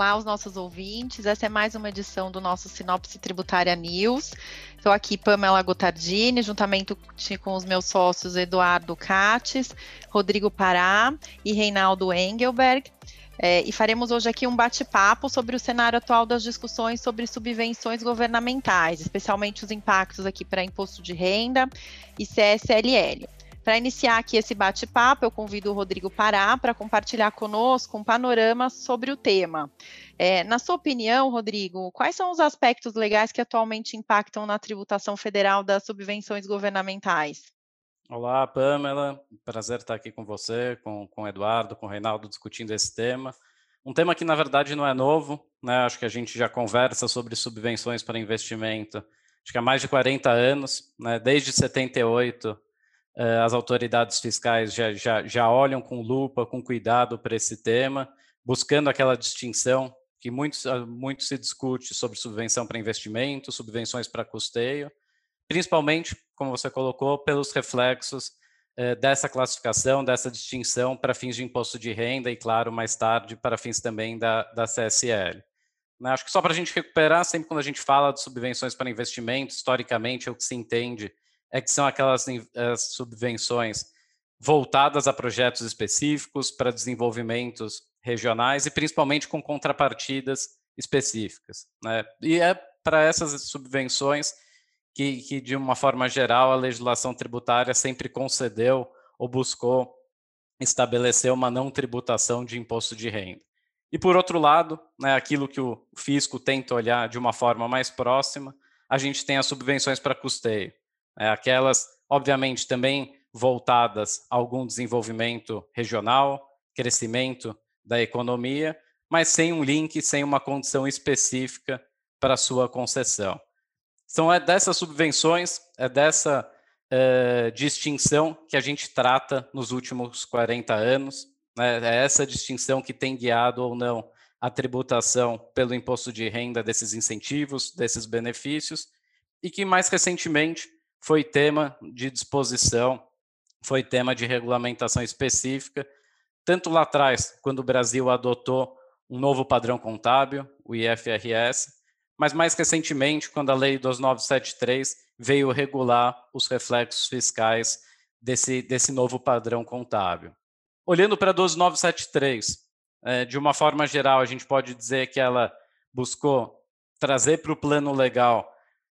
olá aos nossos ouvintes. Essa é mais uma edição do nosso Sinopse Tributária News. Estou aqui, Pamela Gotardini, juntamente com os meus sócios Eduardo Cates, Rodrigo Pará e Reinaldo Engelberg. É, e faremos hoje aqui um bate-papo sobre o cenário atual das discussões sobre subvenções governamentais, especialmente os impactos aqui para imposto de renda e CSLL. Para iniciar aqui esse bate-papo, eu convido o Rodrigo Pará para compartilhar conosco um panorama sobre o tema. É, na sua opinião, Rodrigo, quais são os aspectos legais que atualmente impactam na tributação federal das subvenções governamentais? Olá, Pamela. Prazer estar aqui com você, com, com o Eduardo, com o Reinaldo, discutindo esse tema. Um tema que, na verdade, não é novo, né? Acho que a gente já conversa sobre subvenções para investimento, acho que há mais de 40 anos, né? Desde 78, eh, as autoridades fiscais já, já, já olham com lupa, com cuidado para esse tema, buscando aquela distinção que muito, ah, muito se discute sobre subvenção para investimento, subvenções para custeio, principalmente, como você colocou, pelos reflexos eh, dessa classificação, dessa distinção para fins de imposto de renda e, claro, mais tarde, para fins também da, da CSL. Né, acho que só para a gente recuperar, sempre quando a gente fala de subvenções para investimento, historicamente, é o que se entende é que são aquelas subvenções voltadas a projetos específicos, para desenvolvimentos regionais e principalmente com contrapartidas específicas. Né? E é para essas subvenções que, que, de uma forma geral, a legislação tributária sempre concedeu ou buscou estabelecer uma não tributação de imposto de renda. E, por outro lado, né, aquilo que o fisco tenta olhar de uma forma mais próxima, a gente tem as subvenções para custeio. Né, aquelas, obviamente, também voltadas a algum desenvolvimento regional, crescimento da economia, mas sem um link, sem uma condição específica para sua concessão. Então, é dessas subvenções, é dessa uh, distinção que a gente trata nos últimos 40 anos. Né? É essa distinção que tem guiado ou não a tributação pelo imposto de renda desses incentivos, desses benefícios, e que mais recentemente foi tema de disposição, foi tema de regulamentação específica, tanto lá atrás, quando o Brasil adotou um novo padrão contábil, o IFRS, mas mais recentemente, quando a Lei 2973 veio regular os reflexos fiscais desse, desse novo padrão contábil. Olhando para a 12973, é, de uma forma geral, a gente pode dizer que ela buscou trazer para o plano legal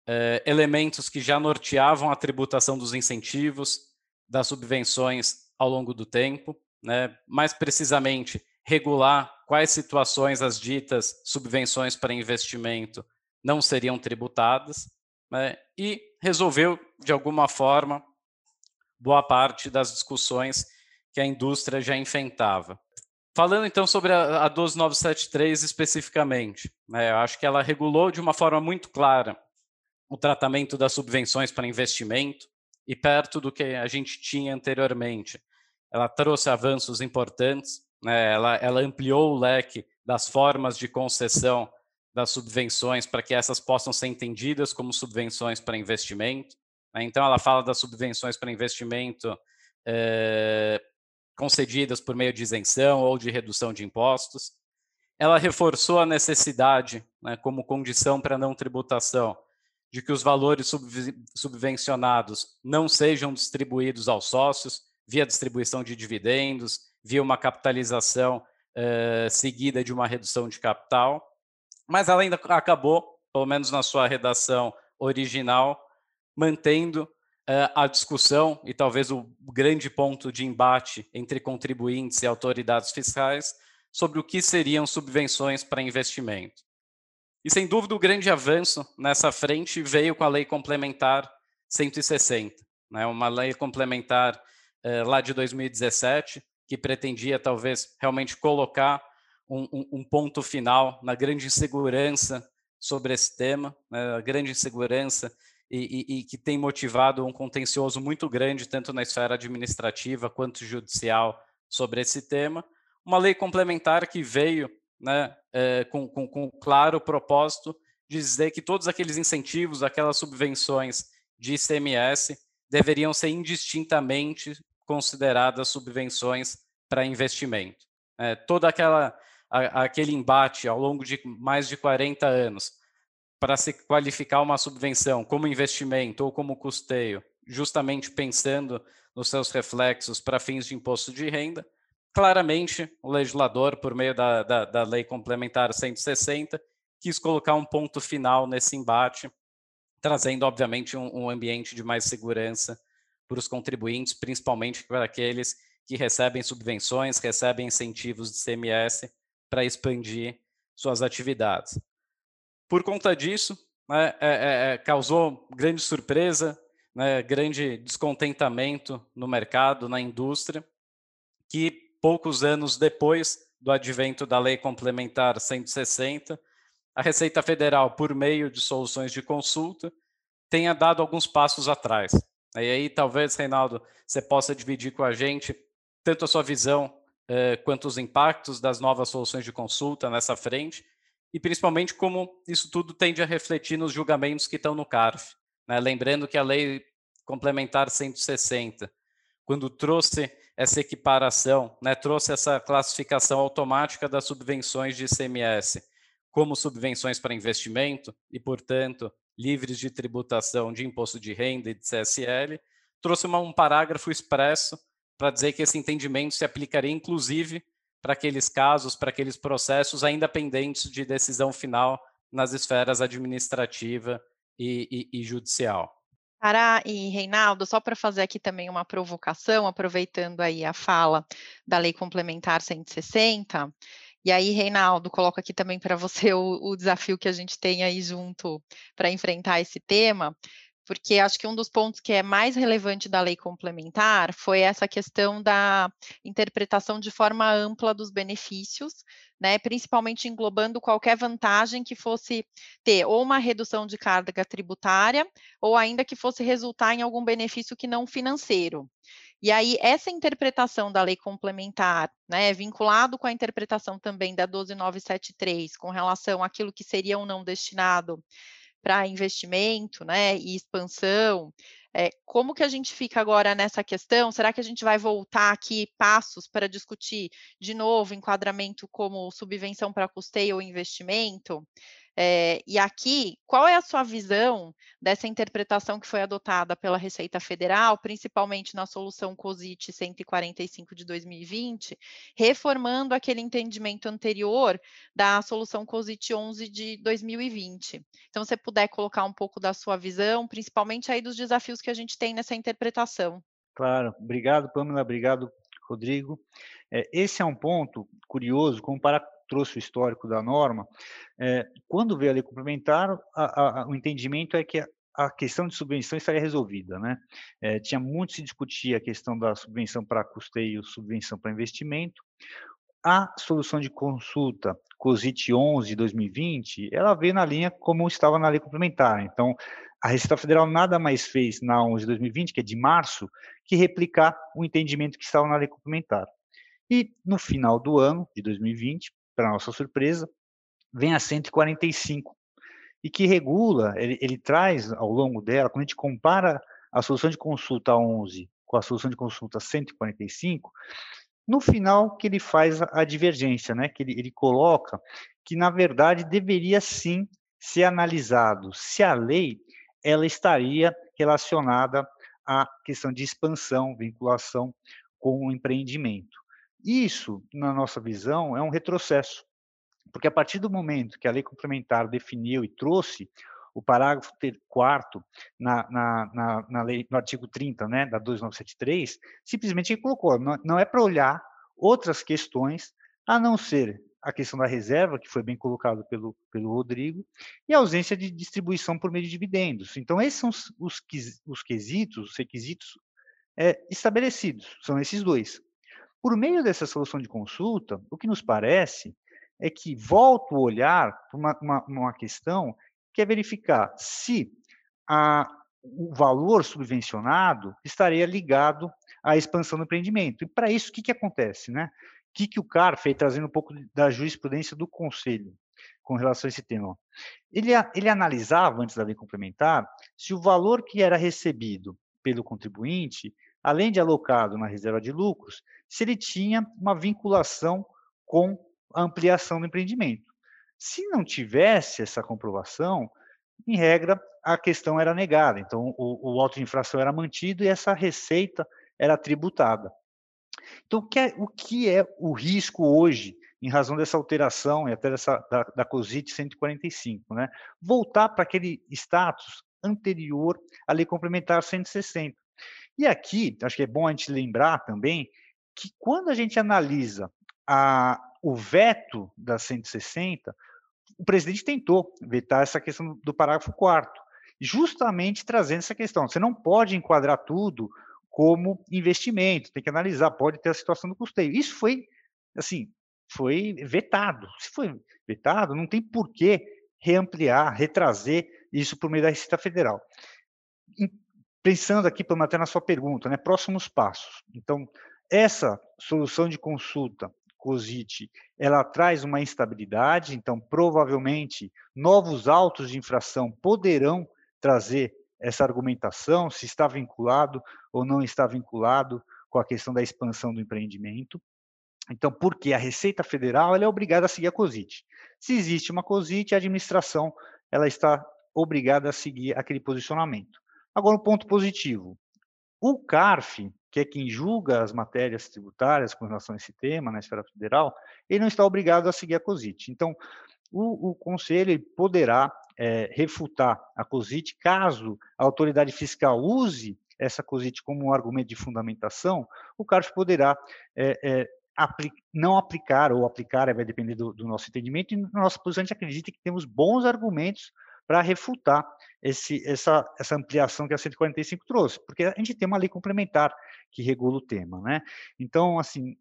é, elementos que já norteavam a tributação dos incentivos, das subvenções ao longo do tempo, né? mais precisamente, regular quais situações as ditas subvenções para investimento não seriam tributadas, né, e resolveu, de alguma forma, boa parte das discussões que a indústria já enfrentava. Falando então sobre a, a 12973 especificamente, né, eu acho que ela regulou de uma forma muito clara o tratamento das subvenções para investimento e perto do que a gente tinha anteriormente. Ela trouxe avanços importantes, né, ela, ela ampliou o leque das formas de concessão das subvenções para que essas possam ser entendidas como subvenções para investimento. Né? Então, ela fala das subvenções para investimento é, concedidas por meio de isenção ou de redução de impostos. Ela reforçou a necessidade, né, como condição para não tributação, de que os valores subvencionados não sejam distribuídos aos sócios via distribuição de dividendos, via uma capitalização eh, seguida de uma redução de capital mas ela ainda acabou, pelo menos na sua redação original, mantendo uh, a discussão e talvez o grande ponto de embate entre contribuintes e autoridades fiscais sobre o que seriam subvenções para investimento. E sem dúvida o grande avanço nessa frente veio com a Lei Complementar 160, né, uma lei complementar uh, lá de 2017 que pretendia talvez realmente colocar um, um, ponto final na grande insegurança sobre esse tema, né, a grande insegurança e, e, e, que tem motivado um contencioso muito grande, tanto na esfera administrativa quanto judicial, sobre esse tema. Uma lei complementar que veio né, é, com, com, com claro propósito de dizer que todos aqueles incentivos, aquelas subvenções de ICMS deveriam ser indistintamente consideradas subvenções para investimento. É, toda aquela a, aquele embate ao longo de mais de 40 anos para se qualificar uma subvenção como investimento ou como custeio, justamente pensando nos seus reflexos para fins de imposto de renda, claramente o legislador, por meio da, da, da Lei Complementar 160, quis colocar um ponto final nesse embate, trazendo, obviamente, um, um ambiente de mais segurança para os contribuintes, principalmente para aqueles que recebem subvenções, recebem incentivos de CMS para expandir suas atividades. Por conta disso, né, é, é, é, causou grande surpresa, né, grande descontentamento no mercado, na indústria, que poucos anos depois do advento da Lei Complementar 160, a Receita Federal, por meio de soluções de consulta, tenha dado alguns passos atrás. E aí, talvez, Reinaldo, você possa dividir com a gente tanto a sua visão eh, quanto os impactos das novas soluções de consulta nessa frente, e principalmente como isso tudo tende a refletir nos julgamentos que estão no CARF. Né? Lembrando que a Lei Complementar 160, quando trouxe essa equiparação, né, trouxe essa classificação automática das subvenções de ICMS como subvenções para investimento e, portanto, livres de tributação de imposto de renda e de CSL, trouxe uma, um parágrafo expresso para dizer que esse entendimento se aplicaria inclusive para aqueles casos, para aqueles processos ainda pendentes de decisão final nas esferas administrativa e, e, e judicial. Pará e Reinaldo, só para fazer aqui também uma provocação, aproveitando aí a fala da Lei Complementar 160, e aí, Reinaldo, coloco aqui também para você o, o, desafio que a gente tem aí junto para enfrentar esse tema, porque acho que um dos pontos que é mais relevante da lei complementar foi essa questão da interpretação de forma ampla dos benefícios, né, principalmente englobando qualquer vantagem que fosse ter ou uma redução de carga tributária, ou ainda que fosse resultar em algum benefício que não financeiro. E aí, essa interpretação da lei complementar, né, vinculado com a interpretação também da 12973, com relação àquilo que seria ou não destinado para investimento, né, e expansão. É, como que a gente fica agora nessa questão? Será que a gente vai voltar aqui passos para discutir de novo enquadramento como subvenção para custeio ou investimento? É, e aqui, qual é a sua visão dessa interpretação que foi adotada pela Receita Federal, principalmente na solução COSIT 145 de 2020, reformando aquele entendimento anterior da solução COSIT 11 de 2020? Então, se você puder colocar um pouco da sua visão, principalmente aí dos desafios que a gente tem nessa interpretação. Claro, obrigado, Pamela, obrigado, Rodrigo. É, esse é um ponto curioso, como para trouxe o histórico da norma, é, quando veio a lei complementar, a, a, o entendimento é que a, a questão de subvenção estaria resolvida, né? É, tinha muito se discutir a questão da subvenção para custeio, subvenção para investimento. A solução de consulta COSIT 11 de 2020, ela veio na linha como estava na lei complementar. Então, a Receita Federal nada mais fez na 11 de 2020, que é de março, que replicar o entendimento que estava na lei complementar. E no final do ano de 2020, para nossa surpresa, vem a 145, e que regula, ele, ele traz ao longo dela, quando a gente compara a solução de consulta 11 com a solução de consulta 145, no final que ele faz a, divergência, né? que ele, ele coloca que, na verdade, deveria sim ser analisado se a lei ela estaria relacionada à questão de expansão, vinculação com o empreendimento. Isso, na nossa visão, é um retrocesso, porque a partir do momento que a lei complementar definiu e trouxe o parágrafo 4 na, na, na, na, lei, no artigo 30 né, da 2973, simplesmente colocou, não, não é para olhar outras questões, a não ser a questão da reserva, que foi bem colocado pelo, pelo Rodrigo, e a ausência de distribuição por meio de dividendos. Então, esses são os, os, os quesitos, os requisitos é, estabelecidos, são esses dois. Por meio dessa solução de consulta, o que nos parece é que volto o olhar para uma, uma, uma, questão que é verificar se a, o valor subvencionado estaria ligado à expansão do empreendimento. E para isso, o que, que acontece? Né? O que, que o CAR fez, trazendo um pouco da jurisprudência do Conselho com relação a esse tema? Ele, ele analisava, antes da lei complementar, se o valor que era recebido pelo contribuinte além de alocado na reserva de lucros, se ele tinha uma vinculação com a ampliação do empreendimento. Se não tivesse essa comprovação, em regra, a questão era negada. Então, o, o auto de infração era mantido e essa receita era tributada. Então, o que é o, que é o risco hoje, em razão dessa alteração e até dessa, da, da COSIT 145? Né? Voltar para aquele status anterior à Lei Complementar 160. E aqui, acho que é bom a gente lembrar também que quando a gente analisa a, o veto da 160, o presidente tentou vetar essa questão do parágrafo 4 justamente trazendo essa questão. Você não pode enquadrar tudo como investimento, tem que analisar, pode ter a situação do custeio. Isso foi, assim, foi vetado. Se foi vetado, não tem por que reampliar, retrazer isso por meio da Receita Federal. Pensando aqui, para até na sua pergunta, né, próximos passos. Então, essa solução de consulta COSIT, ela traz uma instabilidade, então provavelmente novos autos de infração poderão trazer essa argumentação, se está vinculado ou não está vinculado com a questão da expansão do empreendimento. Então, porque a Receita Federal ela é obrigada a seguir a COSIT. Se existe uma COSIT, a administração ela está obrigada a seguir aquele posicionamento. Agora, um ponto positivo. O CARF, que é quem julga as matérias tributárias com relação a esse tema na esfera federal, ele não está obrigado a seguir a COSIT. Então, o, o Conselho poderá é, refutar a COSIT caso a autoridade fiscal use essa COSIT como um argumento de fundamentação, o CARF poderá é, é, apli não aplicar ou aplicar, vai depender do, do, nosso entendimento, e na nossa posição a gente acredita que temos bons argumentos para refutar esse, essa, essa ampliação que a 145 trouxe, porque a gente tem uma lei complementar que regula o tema. Né? Então, assim,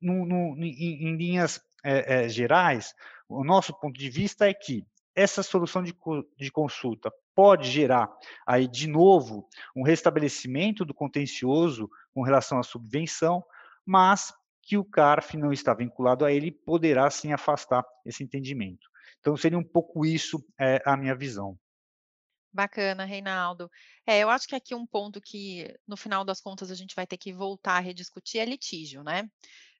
no, no, em, em, linhas é, é, gerais, o nosso ponto de vista é que essa solução de, de consulta pode gerar aí de novo um restabelecimento do contencioso com relação à subvenção, mas que o CARF não está vinculado a ele poderá sim afastar esse entendimento. Então seria um pouco isso é, a minha visão. Bacana, Reinaldo. É, eu acho que aqui um ponto que, no final das contas, a gente vai ter que voltar a rediscutir é litígio, né?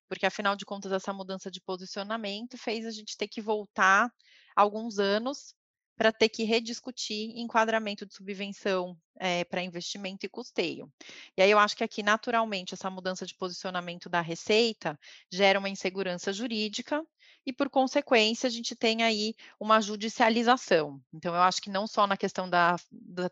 Porque, afinal de contas, essa mudança de posicionamento fez a gente ter que voltar alguns anos para ter que rediscutir enquadramento de subvenção é, para investimento e custeio. E aí eu acho que aqui, naturalmente, essa mudança de posicionamento da Receita gera uma insegurança jurídica e, por consequência, a gente tem aí uma judicialização. Então, eu acho que não só na questão da,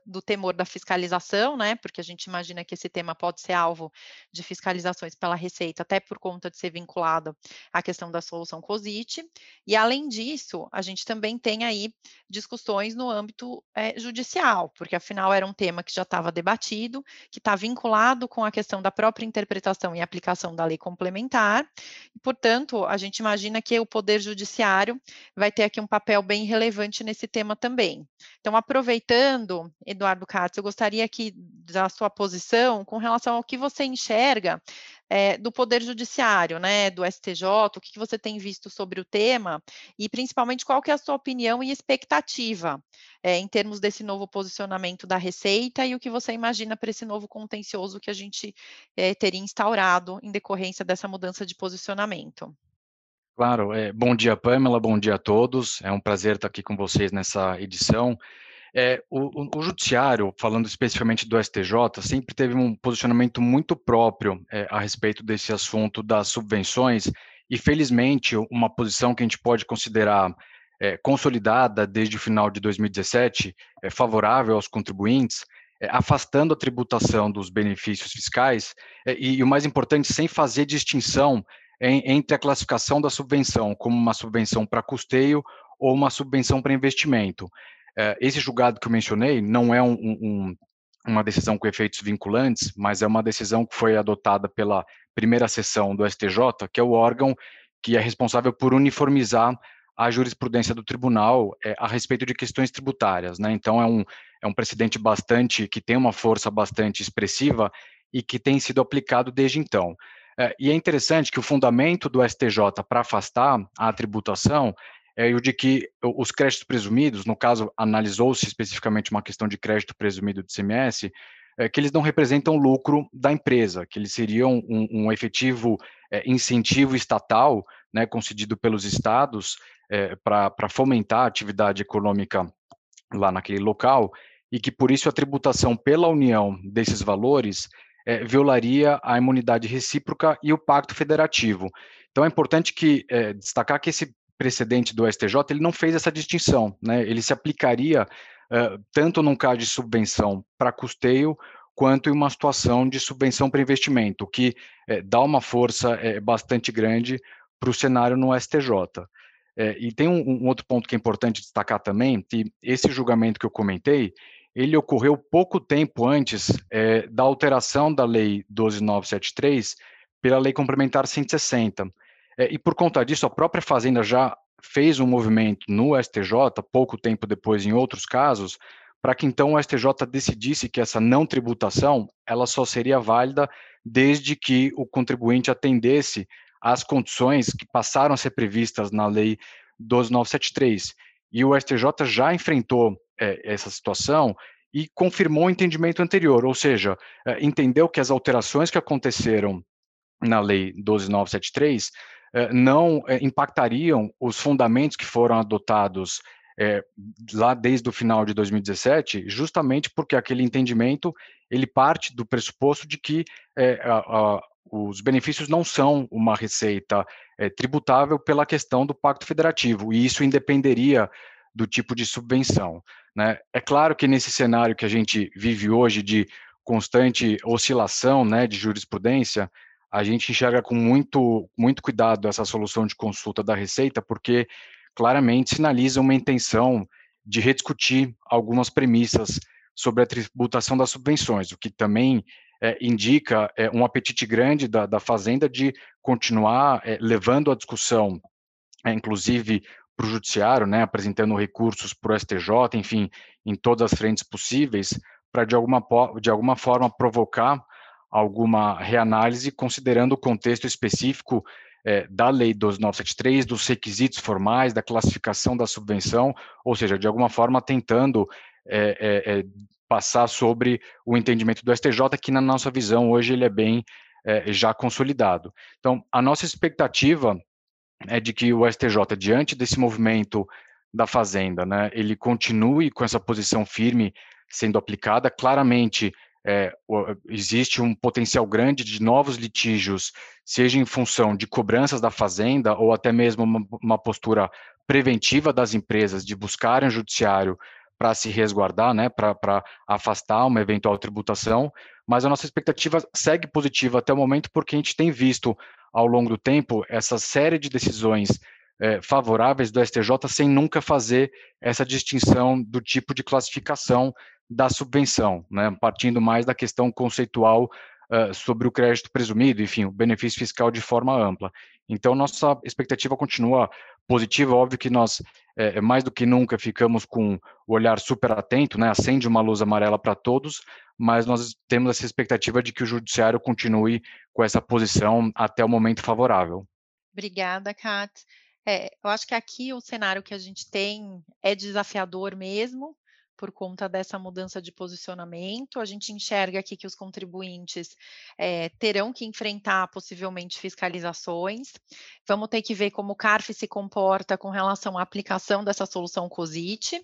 do temor da fiscalização, né, porque a gente imagina que esse tema pode ser alvo de fiscalizações pela Receita, até por conta de ser vinculado à questão da solução COSIT, e, além disso, a gente também tem aí discussões no âmbito é, judicial, porque, afinal, era um tema que já estava debatido, que está vinculado com a questão da própria interpretação e aplicação da lei complementar, e, portanto, a gente imagina que o Poder Judiciário vai ter aqui um papel bem relevante nesse tema também. Então, aproveitando, Eduardo Katz, eu gostaria aqui da sua posição com relação ao que você enxerga é, do Poder Judiciário, né, do STJ, o que, você tem visto sobre o tema e principalmente qual que é a sua opinião e expectativa é, em termos desse novo posicionamento da Receita e o que você imagina para esse novo contencioso que a gente é, teria instaurado em decorrência dessa mudança de posicionamento. Claro, é, bom dia, Pamela, bom dia a todos. É um prazer estar aqui com vocês nessa edição. É, o, o, Judiciário, falando especificamente do STJ, sempre teve um posicionamento muito próprio é, a respeito desse assunto das subvenções, e felizmente, uma posição que a gente pode considerar é, consolidada desde o final de 2017, é, favorável aos contribuintes, é, afastando a tributação dos benefícios fiscais, é, e, e o mais importante, sem fazer distinção em, entre a classificação da subvenção como uma subvenção para custeio ou uma subvenção para investimento. É, esse julgado que eu mencionei não é um, um, uma decisão com efeitos vinculantes, mas é uma decisão que foi adotada pela primeira sessão do STJ, que é o órgão que é responsável por uniformizar a jurisprudência do tribunal é, a respeito de questões tributárias. Né? Então, é um, é um precedente bastante, que tem uma força bastante expressiva e que tem sido aplicado desde então. É, e é interessante que o fundamento do STJ para afastar a tributação é o de que os créditos presumidos, no caso, analisou-se especificamente uma questão de crédito presumido de CMS, é, que eles não representam lucro da empresa, que eles seriam um, um efetivo é, incentivo estatal, né, concedido pelos estados é, para fomentar a atividade econômica lá naquele local, e que por isso a tributação pela União desses valores é, violaria a imunidade recíproca e o pacto federativo. Então é importante que é, destacar que esse precedente do STJ ele não fez essa distinção, né? Ele se aplicaria uh, tanto num caso de subvenção para custeio quanto em uma situação de subvenção para investimento, o que é, dá uma força é, bastante grande para o cenário no STJ. É, e tem um, um, outro ponto que é importante destacar também, que esse julgamento que eu comentei, ele ocorreu pouco tempo antes é, da alteração da Lei 12973 pela Lei Complementar 160. É, e por conta disso, a própria Fazenda já fez um movimento no STJ, pouco tempo depois em outros casos, para que então o STJ decidisse que essa não tributação ela só seria válida desde que o contribuinte atendesse às condições que passaram a ser previstas na Lei 12973. E o STJ já enfrentou é, essa situação e confirmou o entendimento anterior, ou seja, é, entendeu que as alterações que aconteceram na Lei 12973 é, não é, impactariam os fundamentos que foram adotados lá desde o final de 2017, justamente porque aquele entendimento ele parte do pressuposto de que a, a, os benefícios não são uma receita é, tributável pela questão do pacto federativo, e isso independeria do tipo de subvenção. Né? É claro que nesse cenário que a gente vive hoje de constante oscilação né, de jurisprudência, a gente enxerga com muito, muito cuidado essa solução de consulta da Receita, porque claramente sinaliza uma intenção de rediscutir algumas premissas sobre a tributação das subvenções, o que também é, indica é, um apetite grande da, da Fazenda de continuar é, levando a discussão, inclusive para o Judiciário, né, apresentando recursos para o STJ, enfim, em todas as frentes possíveis, para de alguma, de alguma forma provocar alguma reanálise, considerando o contexto específico é, da Lei 12973, dos requisitos formais, da classificação da subvenção, ou seja, de alguma forma tentando é, é, passar sobre o entendimento do STJ, que na nossa visão hoje ele é bem já consolidado. Então, a nossa expectativa é de que o STJ, diante desse movimento da Fazenda, né, ele continue com essa posição firme sendo aplicada, claramente é, existe um potencial grande de novos litígios, seja em função de cobranças da fazenda ou até mesmo uma, uma postura preventiva das empresas de buscarem o judiciário para se resguardar, né, para afastar uma eventual tributação, mas a nossa expectativa segue positiva até o momento porque a gente tem visto ao longo do tempo essa série de decisões é, favoráveis do STJ sem nunca fazer essa distinção do tipo de classificação da subvenção, né, partindo mais da questão conceitual uh, sobre o crédito presumido, enfim, o benefício fiscal de forma ampla. Então, nossa expectativa continua positiva, óbvio que nós, é, mais do que nunca, ficamos com o olhar super atento, né, acende uma luz amarela para todos, mas nós temos essa expectativa de que o judiciário continue com essa posição até o momento favorável. Obrigada, Kat. É, eu acho que aqui o cenário que a gente tem é desafiador mesmo, por conta dessa mudança de posicionamento. A gente enxerga aqui que os contribuintes é, terão que enfrentar possivelmente fiscalizações. Vamos ter que ver como o CARF se comporta com relação à aplicação dessa solução COSIT.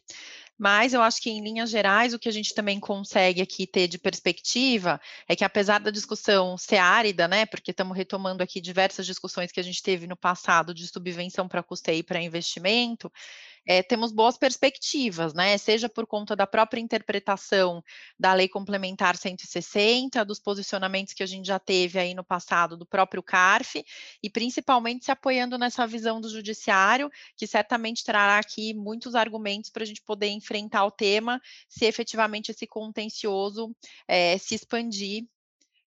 Mas eu acho que, em linhas gerais, o que a gente também consegue aqui ter de perspectiva é que, apesar da discussão ser árida, né, porque estamos retomando aqui diversas discussões que a gente teve no passado de subvenção para custeio e para investimento, é, temos boas perspectivas, né? Seja por conta da própria interpretação da Lei Complementar 160, dos posicionamentos que a gente já teve aí no passado do próprio CARF, e principalmente se apoiando nessa visão do Judiciário, que certamente trará aqui muitos argumentos para a gente poder enfrentar o tema, se efetivamente esse contencioso é, se expandir,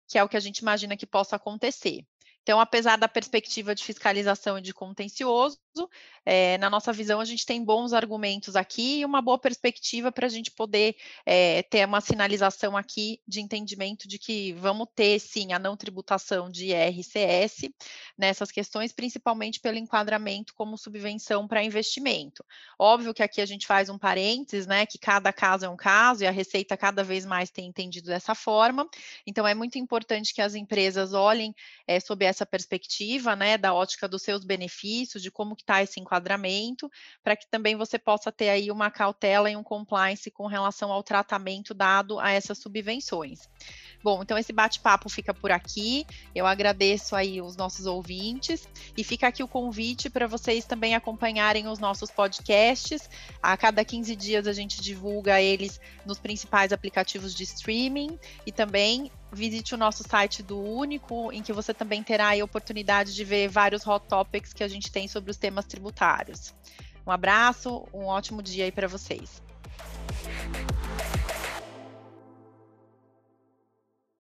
que é o que a gente imagina que possa acontecer. Então, apesar da perspectiva de fiscalização e de contencioso, é, na nossa visão, a gente tem bons argumentos aqui e uma boa perspectiva para a gente poder é, ter uma sinalização aqui de entendimento de que vamos ter, sim, a não tributação de IRCS nessas questões, principalmente pelo enquadramento como subvenção para investimento. Óbvio que aqui a gente faz um parênteses, né, que cada caso é um caso e a Receita cada vez mais tem entendido dessa forma, então é muito importante que as empresas olhem é, sob essa perspectiva, né, da ótica dos seus benefícios, de como que está esse enquadramento, para que também você possa ter aí uma cautela e um compliance com relação ao tratamento dado a essas subvenções. Bom, então esse bate-papo fica por aqui. Eu agradeço aí os nossos ouvintes e fica aqui o convite para vocês também acompanharem os nossos podcasts. A cada 15 dias a gente divulga eles nos principais aplicativos de streaming e também visite o nosso site do Único, em que você também terá a oportunidade de ver vários hot topics que a gente tem sobre os temas tributários. Um abraço, um ótimo dia aí para vocês.